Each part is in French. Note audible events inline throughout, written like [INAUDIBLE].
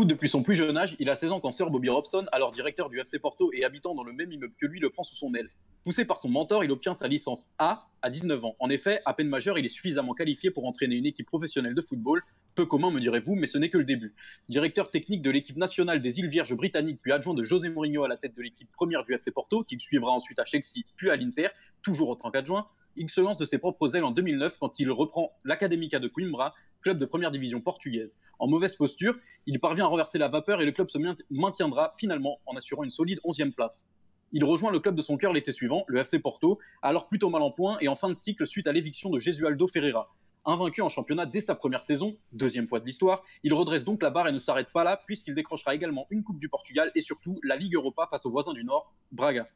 Depuis son plus jeune âge, il a 16 ans quand Sir Bobby Robson, alors directeur du FC Porto et habitant dans le même immeuble que lui, le prend sous son aile. Poussé par son mentor, il obtient sa licence A à 19 ans. En effet, à peine majeur, il est suffisamment qualifié pour entraîner une équipe professionnelle de football. Peu commun, me direz-vous, mais ce n'est que le début. Directeur technique de l'équipe nationale des îles Vierges britanniques, puis adjoint de José Mourinho à la tête de l'équipe première du FC Porto, qu'il suivra ensuite à Chelsea, puis à l'Inter, toujours en tant qu'adjoint, il se lance de ses propres ailes en 2009 quand il reprend l'Académica de Coimbra, club de première division portugaise. En mauvaise posture, il parvient à renverser la vapeur et le club se maintiendra finalement en assurant une solide 11e place. Il rejoint le club de son cœur l'été suivant, le FC Porto, alors plutôt mal en point et en fin de cycle suite à l'éviction de Jesualdo Ferreira. Invaincu en championnat dès sa première saison, deuxième fois de l'histoire, il redresse donc la barre et ne s'arrête pas là puisqu'il décrochera également une Coupe du Portugal et surtout la Ligue Europa face aux voisins du Nord, Braga.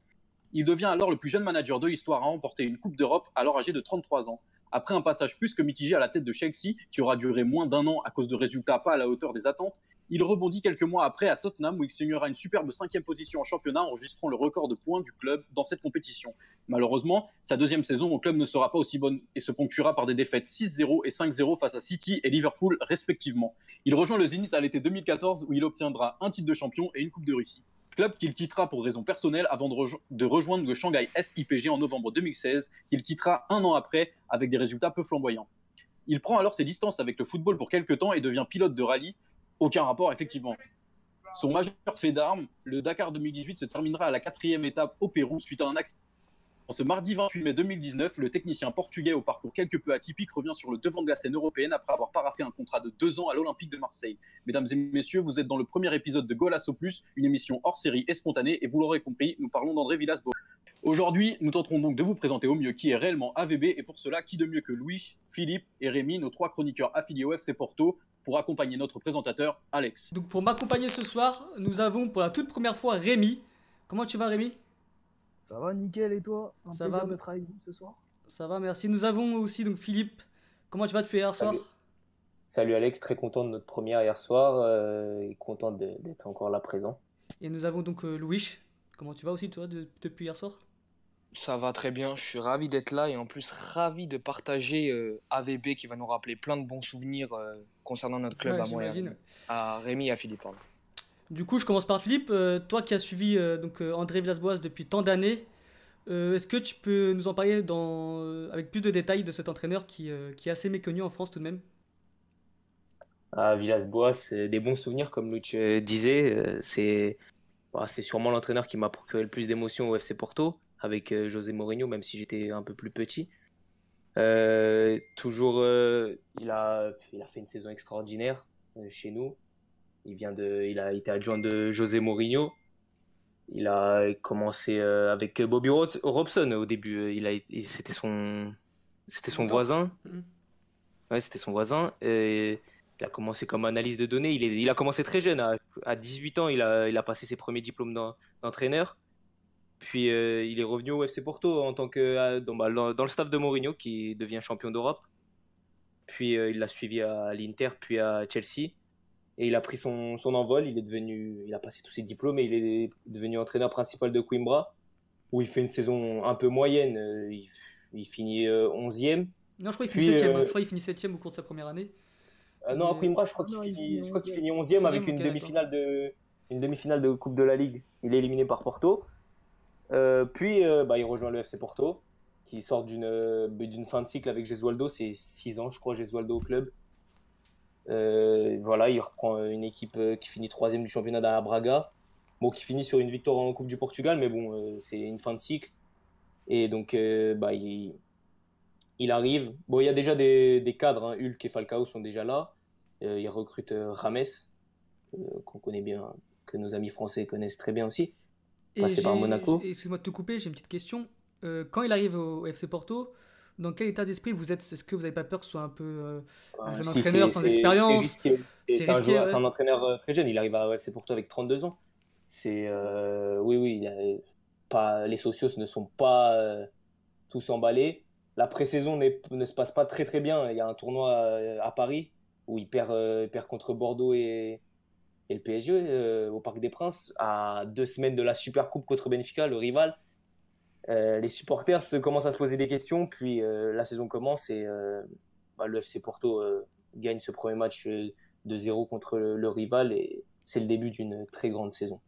Il devient alors le plus jeune manager de l'histoire à remporter une Coupe d'Europe alors âgé de 33 ans. Après un passage plus que mitigé à la tête de Chelsea, qui aura duré moins d'un an à cause de résultats pas à la hauteur des attentes, il rebondit quelques mois après à Tottenham où il signera une superbe cinquième position en championnat enregistrant le record de points du club dans cette compétition. Malheureusement, sa deuxième saison au club ne sera pas aussi bonne et se ponctuera par des défaites 6-0 et 5-0 face à City et Liverpool respectivement. Il rejoint le Zénith à l'été 2014 où il obtiendra un titre de champion et une Coupe de Russie club qu'il quittera pour raisons personnelles avant de, rejoindre le Shanghai SIPG en novembre 2016, qu'il quittera un an après avec des résultats peu flamboyants. Il prend alors ses distances avec le football pour quelques temps et devient pilote de rallye. Aucun rapport, effectivement. Son majeur fait d'armes, le Dakar 2018, se terminera à la quatrième étape au Pérou suite à un accident ce mardi 28 mai 2019, le technicien portugais au parcours quelque peu atypique revient sur le devant de la scène européenne après avoir paraffé un contrat de deux ans à l'Olympique de Marseille. Mesdames et messieurs, vous êtes dans le premier épisode de Golasso Plus, une émission hors série et spontanée, et vous l'aurez compris, nous parlons d'André Villas-Boas. Aujourd'hui, nous tenterons donc de vous présenter au mieux qui est réellement AVB, et pour cela, qui de mieux que Louis, Philippe et Rémi, nos trois chroniqueurs affiliés au FC Porto, pour accompagner notre présentateur, Alex. Donc pour m'accompagner ce soir, nous avons pour la toute première fois Rémi. Comment tu vas Rémi? Ça va, nickel, et toi? Ça va d'être avec vous ce soir? Ça va, merci. Nous avons aussi donc Philippe. Comment tu vas depuis hier soir? Salut Alex, très content de notre première hier soir euh, et content d'être encore là présent. Et nous avons donc euh, Louis. Comment tu vas aussi toi depuis hier soir? Ça va très bien, je suis ravi d'être là et en plus ravi de partager euh, AVB qui va nous rappeler plein de bons souvenirs concernant notre club à moi, à Rémi et à Philippe. Du coup, je commence par Philippe. Euh, toi qui as suivi euh, donc, euh, André Villas-Boas depuis tant d'années, est-ce que tu peux nous en parler avec plus de détails de cet entraîneur qui, est assez méconnu en France tout de même? Ah, Villas-Boas, des bons souvenirs, comme Luc disait. C'est bah, sûrement l'entraîneur qui m'a procuré le plus d'émotions au FC Porto, avec José Mourinho, même si j'étais un peu plus petit. toujours, il, a, il a fait une saison extraordinaire chez nous. Il, vient de, il a été adjoint de José Mourinho. Il a commencé euh, avec Bobby Robson au début. Il a, c'était son, c'était son voisin. Mm. Ouais, c'était son voisin. Et il a commencé comme analyse de données. Il, est, il a commencé très jeune. À, 18 ans, il a, il a passé ses premiers diplômes d'entraîneur. Puis euh, il est revenu au FC Porto en tant que euh, bah, dans, dans, le staff de Mourinho, qui devient champion d'Europe. Puis il l'a suivi à l'Inter, puis à Chelsea. Et il a pris son, son, envol, il est devenu, il a passé tous ses diplômes et il est devenu entraîneur principal de Coimbra, où il fait une saison un peu moyenne. Euh, il, il finit 11e. Euh, non, je crois qu'il finit 7e. Euh, je crois qu'il finit 7e au cours de sa première année. non, à Coimbra, je crois qu'il finit, je crois qu'il finit 11e avec une demi-finale de, une demi-finale de Coupe de la Ligue. Il est éliminé par Porto. puis, bah, il rejoint le FC Porto, qui sort d'une, d'une fin de cycle avec Gesualdo. C'est 6 ans, je crois, Gesualdo au club. Euh, voilà, il reprend une équipe euh, qui finit troisième du championnat à Braga. Bon, qui finit sur une victoire en Coupe du Portugal, mais bon, euh, c'est une fin de cycle. Et donc, bah, il, il, arrive. Bon, il y a déjà des, des cadres, hein. Hulk et Falcao sont déjà là. il recrute Rames, qu'on connaît bien, que nos amis français connaissent très bien aussi. Passé par Monaco. Excuse-moi de te couper, j'ai une petite question. quand il arrive au FC Porto, dans quel état d'esprit vous êtes? Est-ce que vous n'avez pas peur que ce soit un peu euh, un jeune entraîneur sans expérience? C'est un, entraîneur euh, très jeune, il arrive à FC Porto avec 32 ans. C'est euh, oui, oui, pas, les socios ne sont pas tous emballés. La pré-saison ne se passe pas très très bien. Il y a un tournoi à, Paris où il perd, perd contre Bordeaux et, et le PSG au Parc des Princes à deux semaines de la Super Coupe contre Benfica, le rival. Euh, les supporters se commencent à se poser des questions, puis euh, la saison commence et euh, bah, le FC Porto gagne ce premier match 2-0 contre le, rival et c'est le début d'une très grande saison.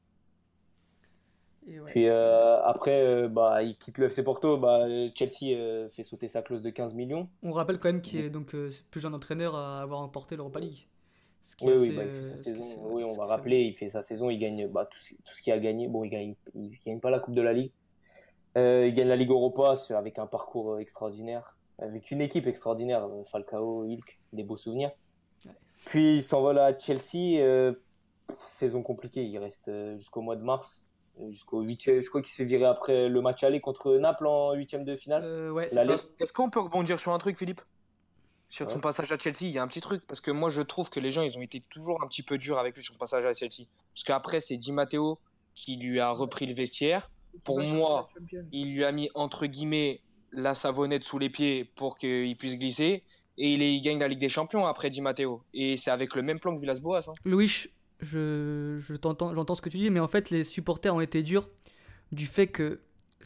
Puis après, bah, il quitte le FC Porto. Bah, Chelsea fait sauter sa clause de 15 millions. On rappelle quand même qu'il est donc plus jeune entraîneur à avoir remporté l'Europa League. Oui, oui, bah, il fait sa saison. oui, on va rappeler, il fait sa saison, il gagne bah, tout, tout, ce qu'il a gagné. Bon, il gagne, il gagne pas la Coupe de la Ligue. Il gagne la Ligue Europa avec un parcours extraordinaire, avec une équipe extraordinaire, Falcao, Ilk, des beaux souvenirs. Puis il s'envole à Chelsea, saison compliquée, il reste jusqu'au mois de mars jusqu'au 8 Je crois qu'il s'est viré après le match aller contre Naples en huitième de finale. Euh, Est-ce qu'on peut rebondir sur un truc, Philippe? Sur son passage à Chelsea, il y a un petit truc. Parce que moi, je trouve que les gens, ils ont été toujours un petit peu durs avec lui sur son passage à Chelsea. Parce qu'après, c'est Di Matteo qui lui a repris le vestiaire. Pour moi, il lui a mis entre guillemets la savonnette sous les pieds pour qu'il puisse glisser. Et il, il, gagne la Ligue des Champions après Di Matteo. Et c'est avec le même plan que Villas-Boas. Hein. Louis, je, je t'entends, j'entends ce que tu dis, mais en fait, les supporters ont été durs du fait que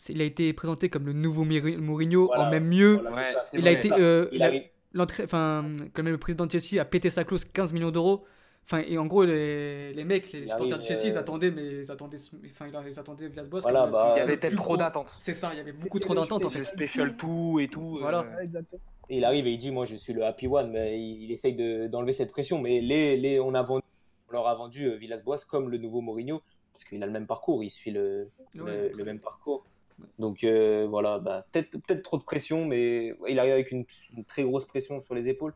il a été présenté comme le nouveau Mourinho en même mieux. il a été, euh, l'entrée, enfin, quand même le président de Chelsea a pété sa clause 15 millions d'euros. Enfin, et en gros, les, les mecs, les supporters de Chelsea, ils euh, attendaient, mais ils attendaient, enfin, ils attendaient Villas-Boas. Bah, il y avait peut-être trop d'attentes. C'est ça, il y avait beaucoup trop d'attentes en fait. Special [LAUGHS] tout et tout. Voilà. Euh. Et il arrive et il dit, moi, je suis le happy one, mais il, essaye d'enlever cette pression. Mais les, les, on a vendu leur a vendu euh, Villas-Boas comme le nouveau Mourinho, parce qu'il a le même parcours, il suit le, le, même parcours. Donc euh, voilà, bah, peut-être peut trop de pression, mais il arrive avec une, très grosse pression sur les épaules.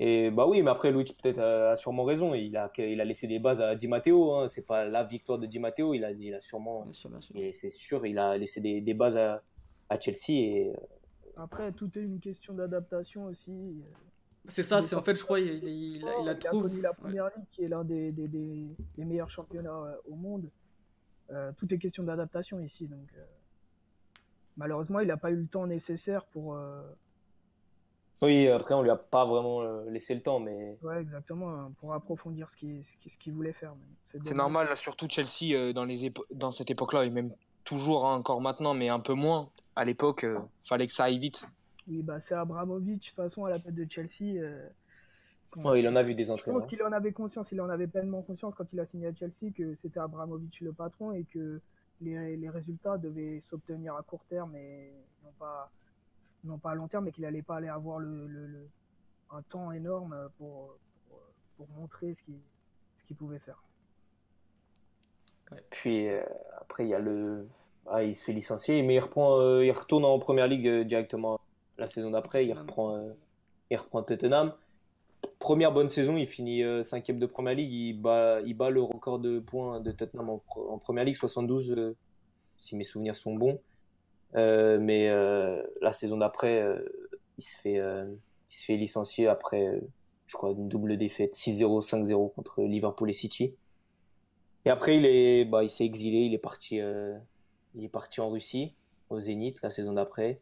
Et bah oui, mais après, Luigi peut-être a, sûrement raison. Il a, il a laissé des bases à Di Matteo. Hein. C'est pas la victoire de Di Matteo. Il a, il a sûrement. C'est sûr, il a laissé des, des bases à, à, Chelsea. Et... Euh, après, tout est une question d'adaptation aussi. C'est ça, c'est en fait, je crois, il, il, a, trouvé. la première ligue qui est l'un des, des, des, meilleurs championnats euh, au monde. Euh, tout est question d'adaptation ici. Donc, euh, malheureusement, il n'a pas eu le temps nécessaire pour. Oui, après, on lui a pas vraiment laissé le temps, mais. Ouais, exactement, hein, pour approfondir ce qu'il ce qu'il voulait faire. C'est normal, surtout Chelsea, dans, les dans cette époque-là, et même toujours, hein, encore maintenant, mais un peu moins. À l'époque, il fallait que ça aille vite. Oui, bah, c'est Abramovic, de toute façon, à la tête de Chelsea. Euh, il en a vu des entraîneurs. Je pense qu'il en avait conscience, il en avait pleinement conscience quand il a signé à Chelsea que c'était Abramovic le patron et que les, les résultats devaient s'obtenir à court terme et non pas, non pas à long terme, mais qu'il n'allait pas aller avoir le, le, un temps énorme pour, pour, montrer ce qu'il ce qu'il pouvait faire. Puis euh, après, il y a le. Ah, il se fait licencier, mais il, reprend, euh, il retourne en première ligue directement la saison d'après, il reprend, euh, il reprend Tottenham. Première bonne saison, il finit euh, cinquième de Première Ligue. Il bat, il bat le record de points de Tottenham en, Première Ligue, 72, euh, si mes souvenirs sont bons. Mais la saison d'après, il, se fait, il se fait licencier après, je crois, une double défaite, 6-0, 5-0 contre Liverpool et City. Et après, il est, bah, il s'est exilé, il est parti, il est parti en Russie, au Zénith, la saison d'après.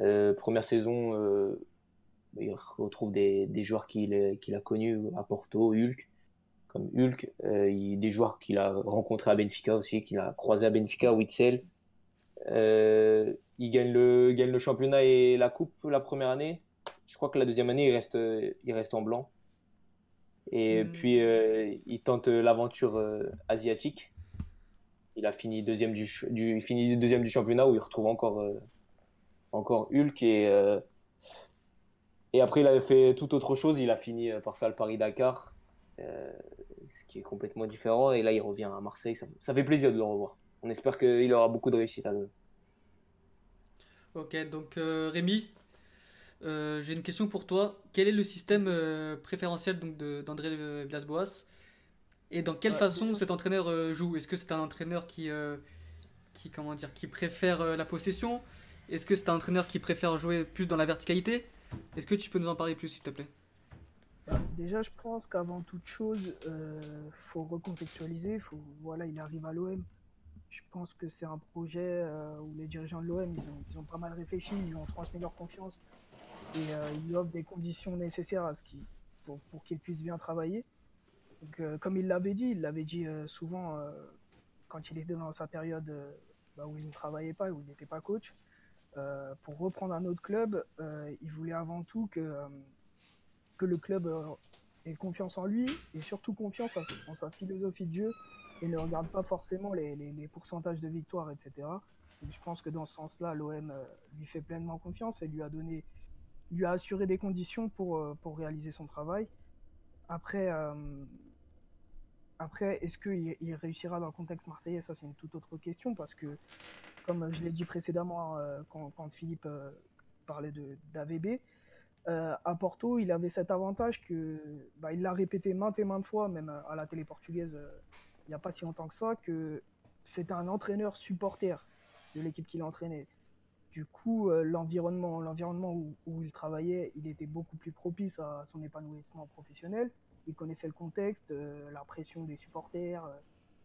Euh, première saison, euh, il retrouve des, joueurs qu'il a connus à Porto, Hulk, comme Hulk, euh, des joueurs qu'il a rencontrés à Benfica aussi, qu'il a croisé à Benfica, Witzel. Il gagne le, gagne le championnat et la coupe la première année. Je crois que la deuxième année, il reste, il reste en blanc. Et hmm. puis, il tente l'aventure asiatique. Il a fini deuxième du, du, fini deuxième du championnat où il retrouve encore encore Hulk et euh, et après il avait fait tout autre chose. Il a fini euh, par faire le Paris Dakar, euh, ce qui est complètement différent. Et là il revient à Marseille. Ça, fait plaisir de le revoir. On espère qu'il aura beaucoup de réussite à le. Ok, donc Rémi, j'ai une question pour toi. Quel est le système préférentiel donc d'André Villas-Boas? Et dans quelle façon cet entraîneur joue? Est-ce que c'est un entraîneur qui, qui, comment dire, qui préfère la possession? Est-ce que c'est un entraîneur qui préfère jouer plus dans la verticalité? Est-ce que tu peux nous en parler plus, s'il te plaît? Déjà, je pense qu'avant toute chose, il euh, faut recontextualiser. Faut, voilà, il arrive à l'OM. Je pense que c'est un projet euh, où les dirigeants de l'OM, ils ont, pas mal réfléchi, ils ont transmis leur confiance et euh, ils lui offrent des conditions nécessaires pour, pour qu'il puisse bien travailler. Donc, comme il l'avait dit, il l'avait dit souvent quand il était dans sa période bah, où il ne travaillait pas, où il n'était pas coach. Euh, pour reprendre un autre club, euh, il voulait avant tout euh, que le club ait confiance en lui et surtout confiance en, sa philosophie de jeu et ne regarde pas forcément les, pourcentages de victoire, etc. je pense que dans ce sens-là, l'OM euh, lui fait pleinement confiance et lui a donné, lui a assuré des conditions pour, euh, pour réaliser son travail. Après, euh, après est-ce qu'il il réussira dans le contexte marseillais? Ça, c'est une toute autre question parce que, comme je l'ai dit précédemment quand, quand, Philippe parlait d'AVB, à Porto, il avait cet avantage que bah, il l'a répété maintes et maintes fois, même à la télé portugaise il n'y a pas si longtemps que ça, que c'était un entraîneur supporter de l'équipe qu'il entraînait. Du coup, euh, l'environnement, l'environnement où, il travaillait, il était beaucoup plus propice à son épanouissement professionnel. Il connaissait le contexte, euh, la pression des supporters, euh,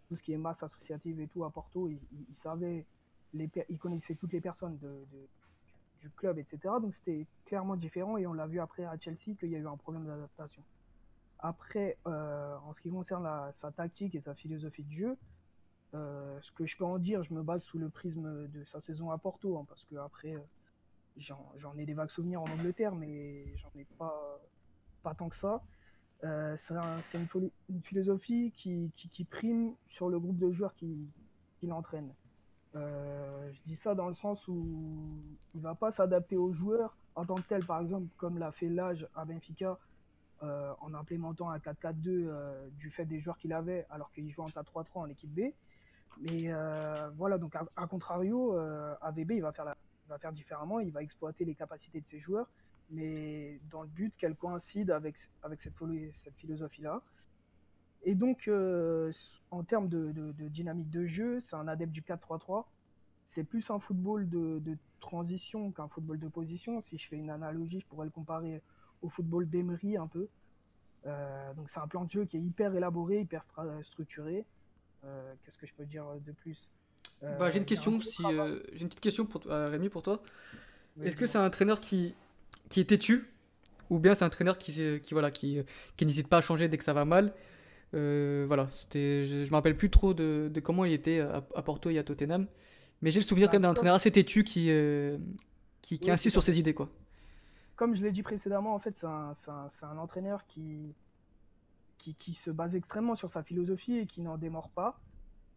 tout ce qui est masse associative et tout à Porto. Il, savait, les, il connaissait toutes les personnes du, club, etc. Donc c'était clairement différent et on l'a vu après à Chelsea qu'il y a eu un problème d'adaptation. Après, euh, en ce qui concerne sa tactique et sa philosophie de jeu, euh, ce que je peux en dire, je me base sous le prisme de sa saison à Porto, hein, parce que après, euh, j'en ai des vagues souvenirs en Angleterre, mais j'en ai pas, pas tant que ça. c'est une, philosophie qui, prime sur le groupe de joueurs qui, qui l'entraîne. je dis ça dans le sens où il va pas s'adapter aux joueurs en tant que tel, par exemple, comme l'a fait l'âge à Benfica, euh, en implémentant un 4-4-2 euh, du fait des joueurs qu'il avait, alors qu'il joue en 4-3-3 en équipe B. Mais euh, voilà, donc à, contrario, AVB, il va, faire va faire différemment, il va exploiter les capacités de ses joueurs, mais dans le but qu'elles coïncident avec, avec cette, cette philosophie-là. Et donc, en termes de, dynamique de jeu, c'est un adepte du 4-3-3. C'est plus un football de transition qu'un football de position. Si je fais une analogie, je pourrais le comparer au football d'Emery un peu. Euh, donc c'est un plan de jeu qui est hyper élaboré, hyper structuré. Euh, qu'est-ce que je peux dire de plus? Euh, bah, J'ai une question, si, j'ai une petite question pour Rémi pour toi. Est-ce que c'est un entraîneur qui, qui est têtu? Ou bien c'est un entraîneur qui, qui, voilà, qui, qui n'hésite pas à changer dès que ça va mal? Voilà, c'était, je ne me rappelle plus trop de, de, comment il était à, Porto et à Tottenham, mais j'ai le souvenir quand même d'un entraîneur assez têtu qui, qui, qui insiste sur ses idées. quoi comme je l'ai dit précédemment, en fait, c'est un, entraîneur qui, qui, se base extrêmement sur sa philosophie et qui n'en démord pas.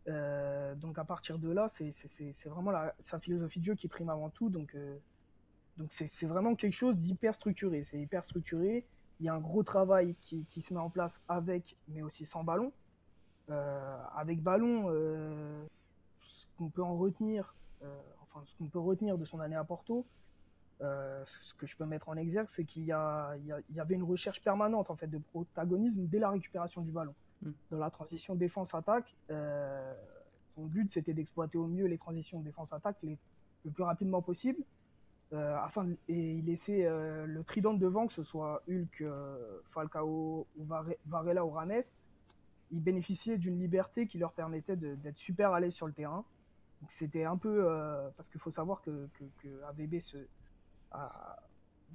Euh, donc à partir de là, c'est vraiment sa philosophie de jeu qui prime avant tout. Donc euh, donc c'est vraiment quelque chose d'hyper structuré. C'est hyper structuré. Il y a un gros travail qui, se met en place avec, mais aussi sans ballon. Euh, avec ballon, ce qu'on peut en retenir, enfin ce qu'on peut retenir de son année à Porto, euh, ce que je peux mettre en exergue, c'est qu'il y, y, avait une recherche permanente en fait de protagonisme dès la récupération du ballon. Hmm. Dans la transition défense-attaque, euh, son but c'était d'exploiter au mieux les transitions défense-attaque le plus rapidement possible, euh, afin de, et il laissait le trident devant, que ce soit Hulk, Falcao ou Varela ou Rames, ils bénéficiaient d'une liberté qui leur permettait d'être super à l'aise sur le terrain. C'était un peu parce qu'il faut savoir que, que, que AVB se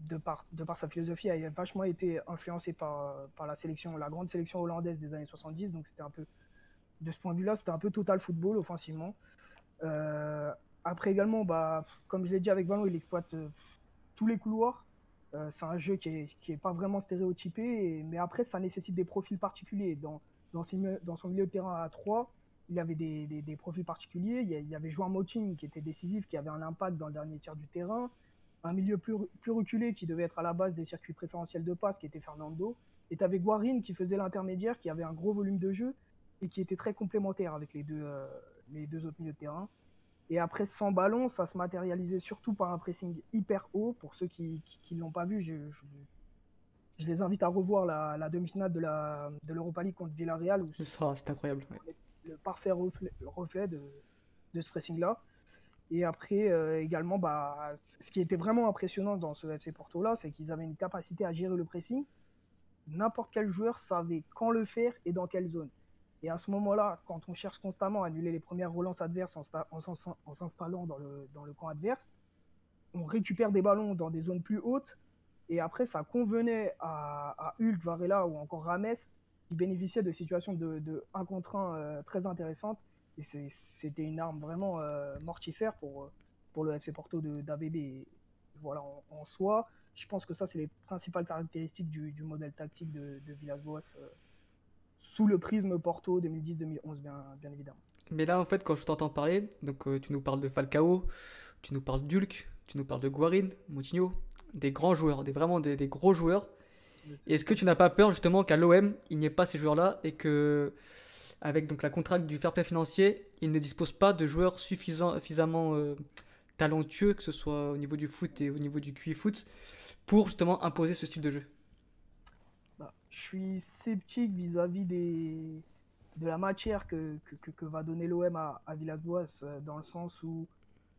de, par, sa philosophie, a vachement été influencé par, la sélection, la grande sélection hollandaise des années 70. Donc c'était un peu, de ce point de vue-là, c'était un peu total football offensivement. Euh, après également, bah, comme je l'ai dit avec Ballon, il exploite euh, tous les couloirs. Euh, c'est un jeu qui est, qui est, pas vraiment stéréotypé, mais après, ça nécessite des profils particuliers. Dans, dans, son milieu de terrain à 3, il avait des, des, profils particuliers. Il y avait Joan Moting qui était décisif, qui avait un impact dans le dernier tiers du terrain un milieu plus, plus reculé qui devait être à la base des circuits préférentiels de passe, qui était Fernando. Et tu avais Guarin qui faisait l'intermédiaire, qui avait un gros volume de jeu et qui était très complémentaire avec les deux, euh, les deux autres milieux de terrain. Et après, sans ballon, ça se matérialisait surtout par un pressing hyper haut. Pour ceux qui ne l'ont pas vu, je, je, les invite à revoir la, la demi-finale de l'Europa League contre Villarreal. C'est incroyable. Le parfait reflet, reflet de, de ce pressing-là. Et après, euh, également, bah, ce qui était vraiment impressionnant dans ce FC Porto-là, c'est qu'ils avaient une capacité à gérer le pressing. N'importe quel joueur savait quand le faire et dans quelle zone. Et à ce moment-là, quand on cherche constamment à annuler les premières relances adverses en, s'installant dans le, dans le camp adverse, on récupère des ballons dans des zones plus hautes. Et après, ça convenait à, Hulk, Varela ou encore Rames, qui bénéficiaient de situations de, 1 contre 1 euh, très intéressantes et c'était une arme vraiment euh, mortifère pour, pour le FC Porto d'ABB. Voilà, en, soi, je pense que ça, c'est les principales caractéristiques du, du modèle tactique de, de Villas-Boas euh, sous le prisme Porto 2010-2011, bien, bien évidemment. Mais là, en fait, quand je t'entends parler, donc euh, tu nous parles de Falcao, tu nous parles d'Ulk, tu nous parles de Guarin, Moutinho, des grands joueurs, des, vraiment des, des gros joueurs. Est-ce que tu n'as pas peur justement qu'à l'OM, il n'y ait pas ces joueurs-là et que, avec donc la contrainte du fair play financier, il ne dispose pas de joueurs suffisamment euh, talentueux, que ce soit au niveau du foot et au niveau du QI foot, pour justement imposer ce style de jeu. Bah, je suis sceptique vis-à-vis des, de la matière que, va donner l'OM à, Villas-Boas, euh, dans le sens où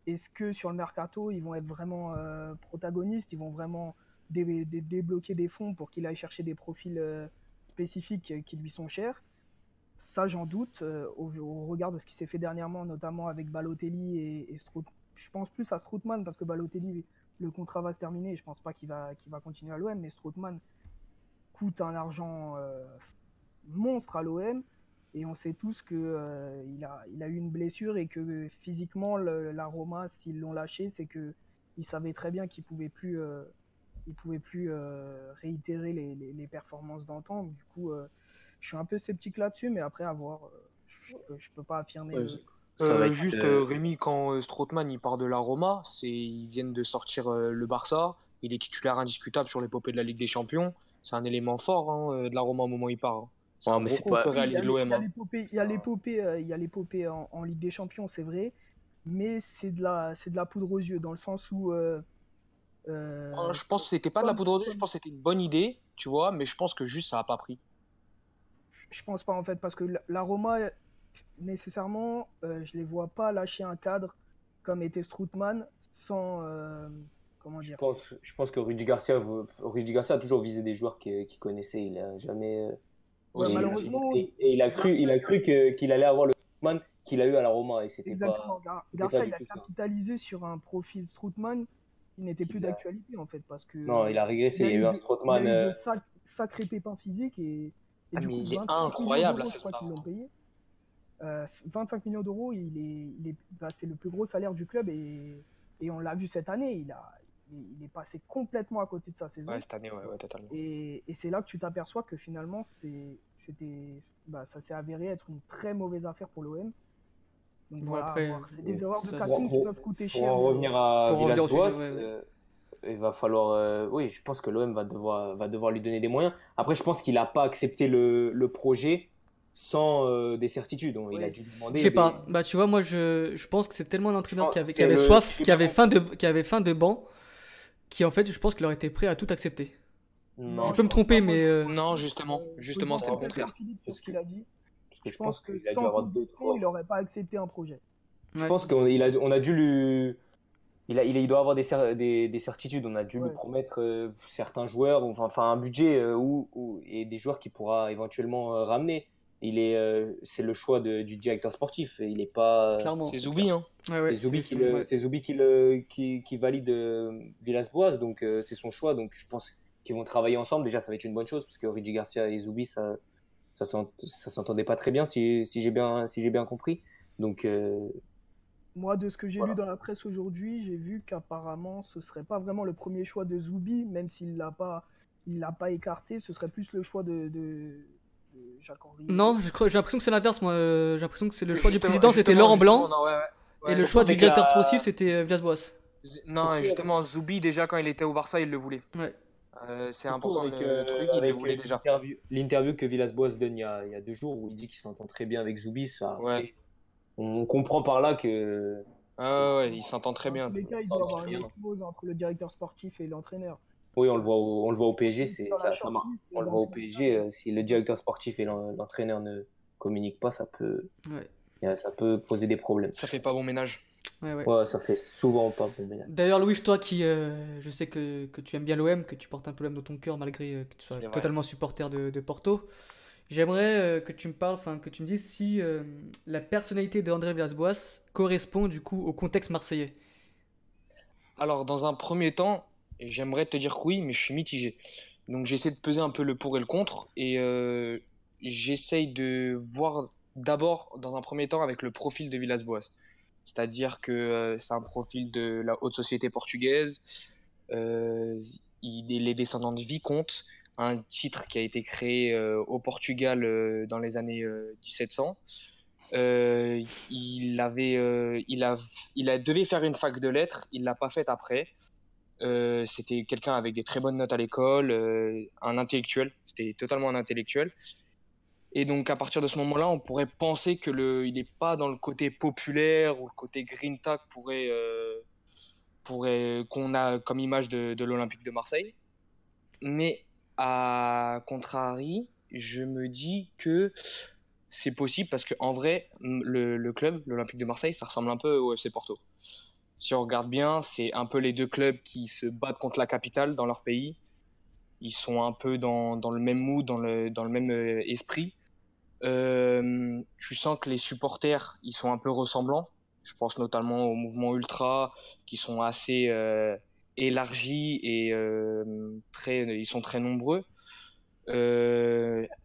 est-ce que sur le mercato, ils vont être vraiment euh, protagonistes, ils vont vraiment dé- dé- débloquer des fonds pour qu'il aille chercher des profils spécifiques qui lui sont chers? Ça, j'en doute, euh, au, regard de ce qui s'est fait dernièrement, notamment avec Balotelli et, et Je pense plus à Strootman, parce que Balotelli, le contrat va se terminer, je pense pas qu'il va, qu'il va continuer à l'OM, mais Strootman coûte un argent euh, monstre à l'OM. Et on sait tous que euh, a, il a eu une blessure et que physiquement, le- la Roma, s'ils l'ont lâché, c'est que il savait très bien qu'il pouvait plus, euh, il pouvait plus euh, réitérer les, les- les performances d'antan. Du coup, euh, je suis un peu sceptique là-dessus, mais après, à voir. euh, je, peux- je peux pas affirmer. Ouais, euh, juste, Rémi, quand Strootman il part de la Roma, c'est ils viennent de sortir euh, le Barça. Il est titulaire indiscutable sur l'épopée de la Ligue des Champions. C'est un élément fort hein, de la Roma au moment où il part. hein. C'est mais pas- que Il y a- réalise il y a l'OM. hein. l'épopée- Il y a l'épopée, euh, il y a l'épopée en, en Ligue des Champions, c'est vrai, mais c'est de la, c'est de la poudre aux yeux dans le sens où. Euh, euh, Euh, Je pense que c'était pas de la poudre yeux, je pense que c'était une bonne idée, tu vois, mais je pense que juste ça a pas pris. Je pense pas en fait parce que la, Roma nécessairement, euh, je les vois pas lâcher un cadre comme était Strootman sans euh, comment Je dire. pense, je pense que Rudy Garcia, Rudy Garcia a toujours visé des joueurs qu'il connaissait. Il a jamais. euh, Ouais, et- malheureusement, et, et il a cru, il a cru que- qu'il allait avoir le man qu'il a eu à la Roma et c'était Exactement. pas. Garcia, pas il a capitalisé sur un profil Strootman qui n'était plus d'actualité en fait parce que Non, il a régressé. Il y a eu un Strootman. il a eu de euh, sac- sacrés pépins physiques et, et Ah, du mais coup, il est 25 millions incroyable, je crois qu'ils l'ont payé. Euh, 25 millions d'euros, il est, il est, bah, c'est le plus gros salaire du club et, et on l'a vu cette année. Il, a, il, il est passé complètement à côté de sa saison. Ouais, cette année, ouais, ouais, totalement. Et, et c'est là que tu t'aperçois que finalement, c'est, c'était, bah, ça s'est avéré être une très mauvaise affaire pour l'OM. Donc Bon, voilà, après, à voir. c'est des erreurs de casting pour- qui peuvent coûter Pour cher. en mais- revenir à Pour revenir au Villas-Boas, euh, il va falloir. euh, oui, je pense que l'OM va devoir, va devoir lui donner des moyens. Après, je pense qu'il n'a pas accepté le, le projet sans euh, des certitudes. Donc, Il a dû demander. Je sais des- pas, bah tu vois, moi je, je pense que c'est tellement l'entraîneur pense qui avait, qui avait le- soif, qui avait, faim de, qui avait faim de banc, qui en fait, je pense qu'il aurait été prêt à tout accepter. Non, je peux me tromper, mais. euh, Non, justement, justement, c'était le contraire. Ce qu'il a dit. Que Je pense que qu'il a dû sans avoir deux, trois il n'aurait pas accepté un projet. Je ouais. pense qu'on il a, on a dû lui. Il, a, il, il doit avoir des, cer- des, des certitudes. On a dû Ouais. lui promettre euh, certains joueurs, enfin, enfin un budget euh, ou ou- et des joueurs qu'il pourra éventuellement euh, ramener. Il est, euh, c'est le choix de- du directeur sportif. Il est pas. Clairement. C'est Zoubi, hein. Ouais, ouais, c'est Zoubi, c'est qui, son- le- ouais. c'est Zoubi qui, le- qui, qui valide euh, Villas-Boas, donc euh, c'est son choix. Donc je pense qu'ils vont travailler ensemble. Déjà, ça va être une bonne chose parce que Rudy Garcia et Zoubi, ça, ça, s'ent- ça s'entendait pas très bien, si, si j'ai bien, si j'ai bien compris. Donc euh, Moi, de ce que j'ai Voilà. lu dans la presse aujourd'hui, j'ai vu qu'apparemment, ce serait pas vraiment le premier choix de Zoubi, même s'il l'a pas, il l'a pas écarté. Ce serait plus le choix de, de, de Jacques-Henri. Non, je crois- j'ai l'impression que c'est l'inverse, moi. euh, J'ai l'impression que c'est le choix du président, c'était Laurent Blanc, justement, non, ouais, ouais. et le choix du directeur la- sportif, c'était euh, Villas-Boas. Non, justement, Zoubi, déjà, quand il était au Barça, il le voulait. Ouais. Euh, c'est important avec, le euh, truc, il voulait déjà. l'interview- L'interview que Villas-Boas donne il y, a, il y a deux jours où il dit qu'il s'entend très bien avec Zoubi, ça Ouais. fait- on comprend par là que Ah ouais, il s'entend très bien. Les cas, il doit avoir une osmose entre le directeur sportif et l'entraîneur. oui, on le voit au, on le voit au PSG, c'est ça, ça marche. On le voit au PSG, euh, si le directeur sportif et l'en- l'entraîneur ne communiquent pas, ça peut, Ouais. ça peut poser des problèmes. Ça fait pas bon ménage. Ouais, ouais. Ouais, ça fait souvent pas bon ménage. D'ailleurs, Louis, toi qui, euh, je sais que, que tu aimes bien l'OM, que tu portes un peu l'OM dans ton cœur malgré euh, que tu sois totalement supporter de, de Porto, j'aimerais euh, que tu me parles, enfin que tu me dises si euh, la personnalité de André Villas-Boas correspond du coup au contexte marseillais. Alors, dans un premier temps, j'aimerais te dire que oui, mais je suis mitigé. Donc, j'essaie de peser un peu le pour et le contre. Et euh, j'essaye de voir d'abord, dans un premier temps, avec le profil de Villas-Boas. C'est-à-dire que euh, c'est un profil de la haute société portugaise. Euh, il est descendant de Vicomte, un titre qui a été créé euh, au Portugal dans les années 1700. il avait, il a, il a devait faire une fac de lettres, il l'a pas faite après. c'était quelqu'un avec des très bonnes notes à l'école, un intellectuel. C'était totalement un intellectuel. Et donc à partir de ce moment-là, on pourrait penser que le, il n'est pas dans le côté populaire ou le côté green tag pourrait, pourrait qu'on a comme image de, l'Olympique de Marseille. Mais à contrario, je me dis que c'est possible parce qu'en vrai, le, le club, l'Olympique de Marseille, ça ressemble un peu au FC Porto. Si on regarde bien, c'est un peu les deux clubs qui se battent contre la capitale dans leur pays. Ils sont un peu dans, dans le même mood, dans le, dans le même euh, esprit. Euh, tu sens que les supporters, ils sont un peu ressemblants. Je pense notamment au mouvement ultra, qui sont assez euh, élargis et euh, très, ils sont très nombreux.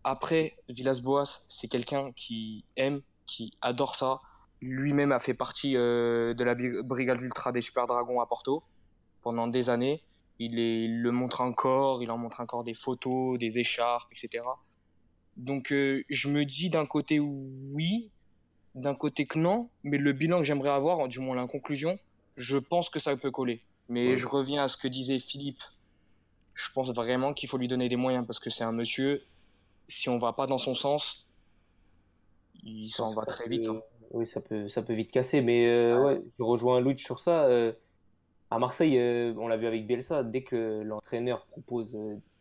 Après, Villas-Boas, c'est quelqu'un qui aime, qui adore ça. Lui-même a fait partie de la brigade ultra des Super Dragons à Porto pendant des années. Il, le montre encore, il en montre encore des photos, des écharpes, etc. Donc je me dis d'un côté oui, d'un côté que non, mais le bilan que j'aimerais avoir, du moins la conclusion, je pense que ça peut coller. Mais je reviens à ce que disait Philippe. Je pense vraiment qu'il faut lui donner des moyens parce que c'est un monsieur. Si on va pas dans son sens, il s'en va très vite. Hein. Oui, ça peut, ça peut vite casser. Mais euh, ouais, je rejoins Louis sur ça. Euh, à Marseille, euh, on l'a vu avec Bielsa, dès que l'entraîneur propose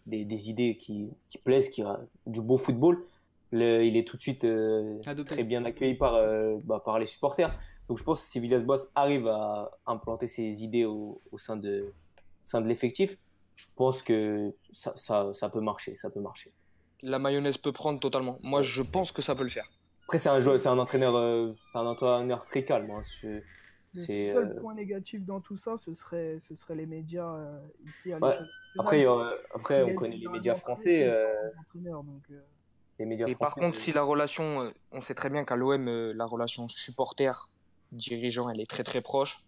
des, des, idées qui, qui plaisent, qui du beau football, il est tout de suite euh, très bien accueilli par, euh, bah, par les supporters. Donc je pense que si Villas-Boas arrive à implanter ses idées au, au sein de, sein de l'effectif, je pense que ça, ça, ça, peut marcher, ça peut marcher. La mayonnaise peut prendre totalement. Moi, je pense que ça peut le faire. Après, c'est un joueur, c'est un entraîneur, euh, c'est un entraîneur très calme. Hein. Le seul point négatif dans tout ça, ce serait, ce serait les médias ici à ouais. Après, après on connaît les médias français. Donc, et par contre, si la relation, euh, on sait très bien qu'à l'OM, euh, la relation supporter-dirigeant, elle est très très proche.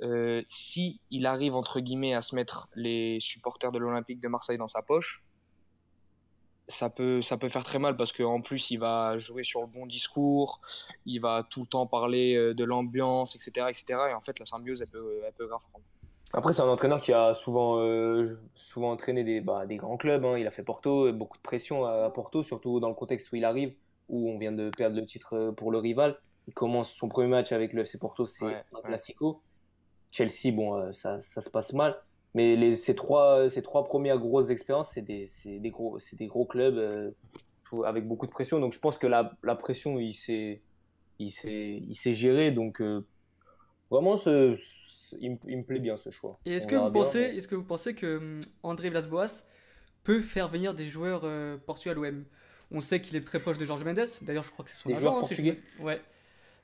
Euh, si il arrive entre guillemets à se mettre les supporters de l'Olympique de Marseille dans sa poche, ça peut, ça peut faire très mal parce qu'en plus il va jouer sur le bon discours, il va tout le temps parler de l'ambiance, etc., etc. Et en fait la symbiose elle peut, elle peut grave prendre. Après, c'est un entraîneur qui a souvent, euh, souvent entraîné des, bah, des grands clubs. Hein. Il a fait Porto, beaucoup de pression à, Porto, surtout dans le contexte où il arrive, où on vient de perdre le titre euh, pour le rival. Il commence son premier match avec le FC Porto, c'est un classico. Chelsea, bon, euh, ça, ça, se passe mal. Mais les, ces, trois, ces trois premières grosses expériences, c'est des, des, gros, des gros clubs avec beaucoup de pression. Donc je pense que la, la pression, il s'est géré. Donc vraiment, ce il, me plaît bien ce choix. Et est-ce que, vous pensez, est-ce que vous pensez que hum, André Villas-Boas peut faire venir des joueurs euh, portugais à l'OM On sait qu'il est très proche de Georges Mendes. D'ailleurs, je crois que c'est son agent. Hein, portugais? Ouais.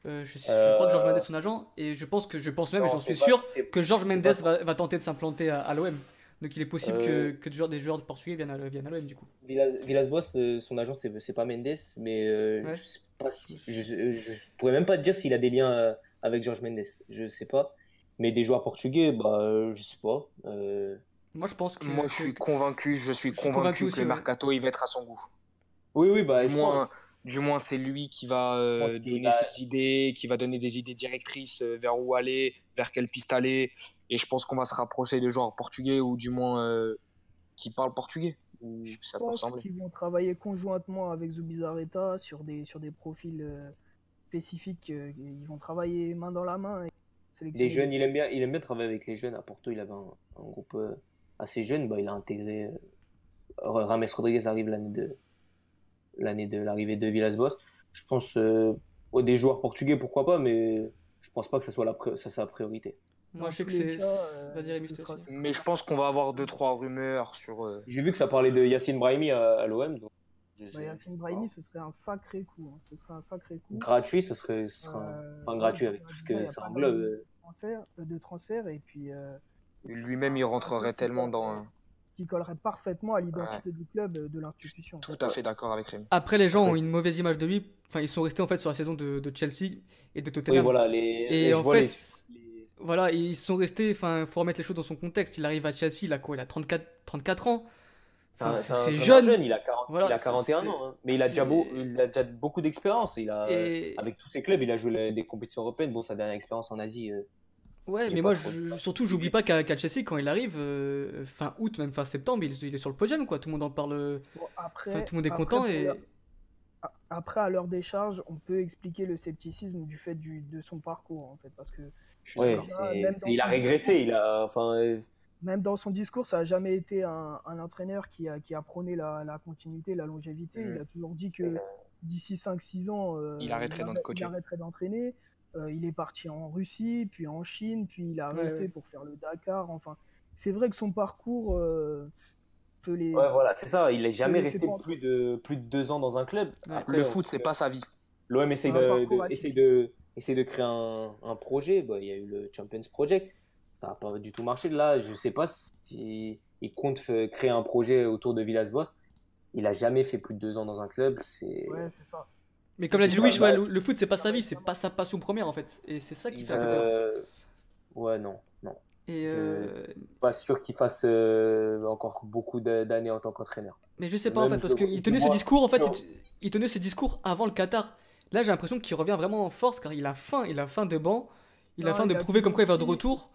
Euh, je, crois que Georges Mendes est son agent. Et je pense que je pense même, et j'en suis sûr, que Georges Mendes va, tenter de s'implanter à, l'OM. Donc il est possible que, euh, que des joueurs de portugais viennent à, viennent à l'OM du coup. Villas-Boas, son agent, c'est pas Mendes, mais je, sais pas je, pourrais même pas te dire s'il a des liens avec Georges Mendes. Je sais pas. Mais des joueurs portugais, bah, je sais pas. Euh. Moi, je pense que. Moi, je suis convaincu, je suis convaincu, que le mercato, il va être à son goût. Oui, oui, bah. Du moins, du moins c'est lui qui va euh, donner ses idées, qui va donner des idées directrices euh, vers où aller, vers quelle piste aller. Et je pense qu'on va se rapprocher des joueurs portugais ou du moins qui parlent portugais. Je pense qu'ils vont travailler conjointement avec Zubizarreta sur des, sur des profils spécifiques. ils vont travailler main dans la main. Les jeunes, il aime bien, il aime bien travailler avec les jeunes. À Porto, il avait un, groupe euh, assez jeune. Bah, il a intégré. Euh, Rames Rodriguez arrive l'année de l'année de l'arrivée de Villas-Boas. Je pense euh, des joueurs portugais, pourquoi pas, mais je pense pas que ça soit la ça sa priorité. Moi, je sais que c'est. Mais je pense qu'on va avoir deux trois rumeurs sur. J'ai vu que ça parlait de Yacine Brahimi à, l'OM. Bah, Yacine Brahimi, ce serait un sacré coup. Hein. Ce serait un sacré coup. Gratuit, ce serait, ce serait un... gratuit avec tout ce que ça englobe de transfert et puis. Euh, Lui-même, il rentrerait tellement dans. Qui collerait parfaitement à l'identité du club, euh, de l'institution. Tout à fait d'accord avec Rémi. Après, les gens ont une mauvaise image de lui. Enfin, ils sont restés en fait sur la saison de, Chelsea et de Tottenham. Oui, voilà, les, et en fait, voilà, ils sont restés. Enfin, il faut remettre les choses dans son contexte. Il arrive à Chelsea, il a quoi? Il a 34, 34 ans. Enfin, un- c'est jeune. jeune, il a, 40 Voilà, il a c'est- 41 c'est- ans, hein. mais il a, déjà c'est- beau- il a déjà beaucoup d'expérience. Il a, Et- Avec tous ses clubs, il a joué les- des compétitions européennes. Bon, sa dernière expérience en Asie. euh, Ouais, mais moi, je- surtout, j'oublie pas qu'à qu'à Chelsea, quand il arrive, euh, fin août, même fin septembre, il, il est sur le podium, quoi. Tout le monde en parle. Bon, après, Enfin, tout le monde est après, content et. Après, à leur décharge, on peut expliquer le scepticisme du fait du, de son parcours, en fait, parce que Je Ouais, il a son- régressé. Il a, enfin, euh, même dans son discours, ça n'a jamais été un, un entraîneur qui a, qui a prôné la, la continuité, la longévité. Il a toujours dit que d'ici 5-6 ans, euh, il arrêterait d'entraîner. Euh, il est parti en Russie, puis en Chine, puis il a arrêté ouais. pour faire le Dakar. Enfin, c'est vrai que son parcours euh, peut les. ouais, voilà, c'est ça. Il est jamais resté prendre. plus de plus de deux ans dans un club. Ouais. Après, Le foot, c'est pas sa vie. L'OM essaye de, de- essaye de, essaye de créer un, un projet. Bah, il y a eu le Champions Project. Ça n'a pas du tout marché. Là, je sais pas si il compte créer un projet autour de Villas-Boas. Il a jamais fait plus de deux ans dans un club. C'est Ouais, c'est ça. Mais comme l'a dit Louis, ouais, mal. le, le foot, c'est pas sa vie, c'est pas sa passion première, en fait. Et c'est ça qui fait. Euh, ouais, non, non. Et, je- euh, Pas sûr qu'il fasse euh, encore beaucoup d'années en tant qu'entraîneur. Mais je sais pas en fait, parce qu'il tenait ce discours, en fait, il, il tenait ce discours avant le Qatar. Là, j'ai l'impression qu'il revient vraiment en force car il a faim, il a faim de banc, il a faim de a prouver comme quoi il va de retour.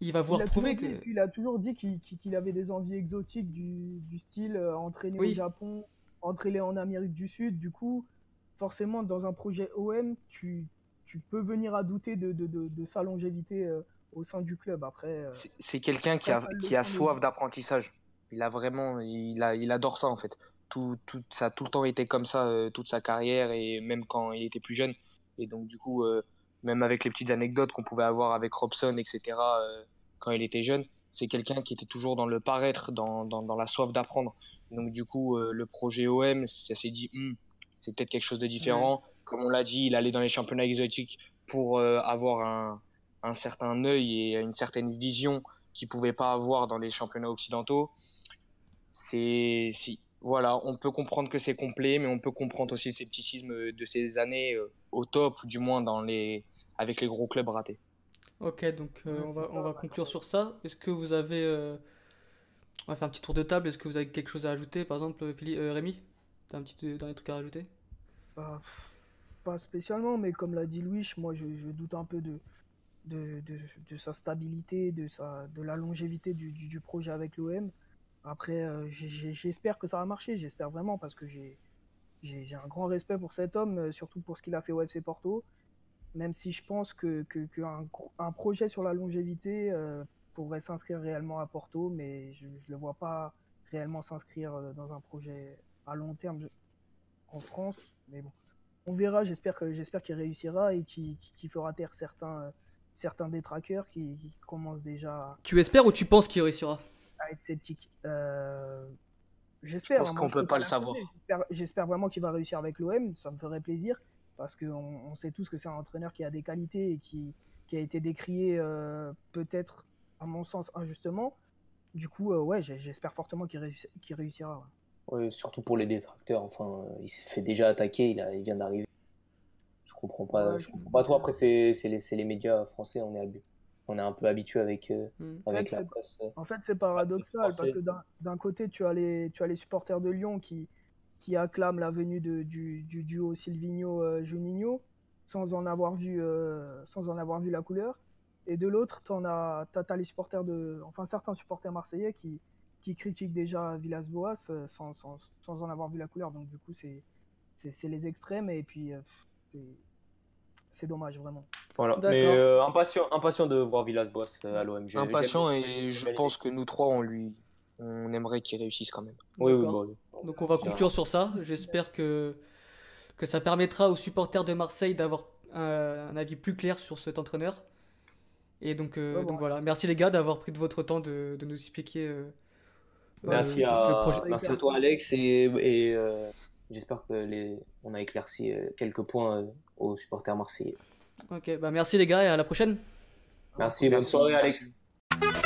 Il va voir prouver que. dit, il a toujours dit qu'il avait des envies exotiques du, du style euh, entraîner Oui. au Japon, entraîner en Amérique du Sud. Du coup, forcément, dans un projet OM, tu, tu peux venir à douter de, de, de, de sa longévité euh, au sein du club. Après, euh, C'est- quelqu'un qui a, qui a soif d'apprentissage. Il a vraiment, il, a, il adore ça en fait. Tout, tout, ça a tout le temps été comme ça, euh, toute sa carrière et même quand il était plus jeune. Et donc du coup, euh, même avec les petites anecdotes qu'on pouvait avoir avec Robson, etc., euh, quand il était jeune, c'est quelqu'un qui était toujours dans le paraître, dans, dans, dans la soif d'apprendre. Donc du coup, le projet OM, ça s'est dit, Hmm, c'est peut-être quelque chose de différent. Comme on l'a dit, il allait dans les championnats exotiques pour euh, avoir un, un certain œil et une certaine vision qu'il pouvait pas avoir dans les championnats occidentaux. C'est si voilà, on peut comprendre que c'est complet, mais on peut comprendre aussi le scepticisme de ces années euh, au top, du moins dans les avec les gros clubs ratés. Ok, donc euh, Ouais, on va, ça, on va conclure sur ça. Est-ce que vous avez. euh, On va faire un petit tour de table. Est-ce que vous avez quelque chose à ajouter Par exemple, Philippe, euh, Rémi? T'as un petit euh, truc à rajouter? Bah, pas spécialement, mais comme l'a dit Louis, moi je, doute un peu de, de, de, sa stabilité, de, sa, de la longévité du, du, projet avec l'OM. Après, euh, j'espère que ça va marcher, j'espère vraiment, parce que j'ai un grand respect pour cet homme, euh, surtout pour ce qu'il a fait au FC Porto. Même si je pense que, que, que un, projet sur la longévité pourrait s'inscrire réellement à Porto, mais je ne le vois pas réellement s'inscrire dans un projet à long terme je- en France. Mais bon, on verra. J'espère que j'espère qu'il réussira et qu'il fera taire certains euh, certains détraqueurs qui, qui commencent déjà à- Tu espères ou tu penses qu'il réussira? à être sceptiques. Euh, J'espère. pense hein, qu'on moi, je peut pas le savoir. J'espère- vraiment qu'il va réussir avec l'OM. Ça me ferait plaisir parce qu'on on sait tous que c'est un entraîneur qui a des qualités et qui, qui a été décrié euh, peut-être, à mon sens, injustement. Du coup, euh, ouais, j'espère fortement qu'il réussi- qu'il réussira. ouais. Ouais, surtout pour les détracteurs. Enfin, euh, il s'est fait déjà attaquer. Il, a, il vient d'arriver. Je comprends pas. Ouais, je comprends pas trop. Après, c'est les, médias français. On est habi- on est un peu habitué avec euh, Hmm. avec fait, la presse. euh. En fait, c'est paradoxal parce que d'un- côté, tu as, les, tu as les supporters de Lyon qui, qui acclament la venue de- du, du duo Silvino-Juninho sans, en avoir vu, euh, sans en avoir vu la couleur. Et de l'autre, tu as, t'as les supporters de. Enfin, certains supporters marseillais qui, qui critiquent déjà Villas-Boas euh, sans, sans, sans en avoir vu la couleur. Donc, du coup, c'est c'est- c'est les extrêmes et puis euh, c'est- c'est dommage, vraiment. Voilà. D'accord. Mais euh, impatient, impatient de voir Villas-Boas à l'OM. J'ai- Impatient et je pense que nous trois, on lui, on aimerait qu'il réussisse quand même. Oui, oui, D'accord. bon, oui. Donc on va conclure sur ça. J'espère que, que ça permettra aux supporters de Marseille d'avoir un, un avis plus clair sur cet entraîneur. Et donc, euh, bon. voilà, merci les gars d'avoir pris de votre temps de, de nous expliquer euh, Merci, euh, à, merci toi, Alex. Et, et, euh, j'espère que les, on a éclairci euh, quelques points euh, aux supporters marseillais. Ok, bah merci les gars et à la prochaine. Merci, bonne soirée, Alex. Merci.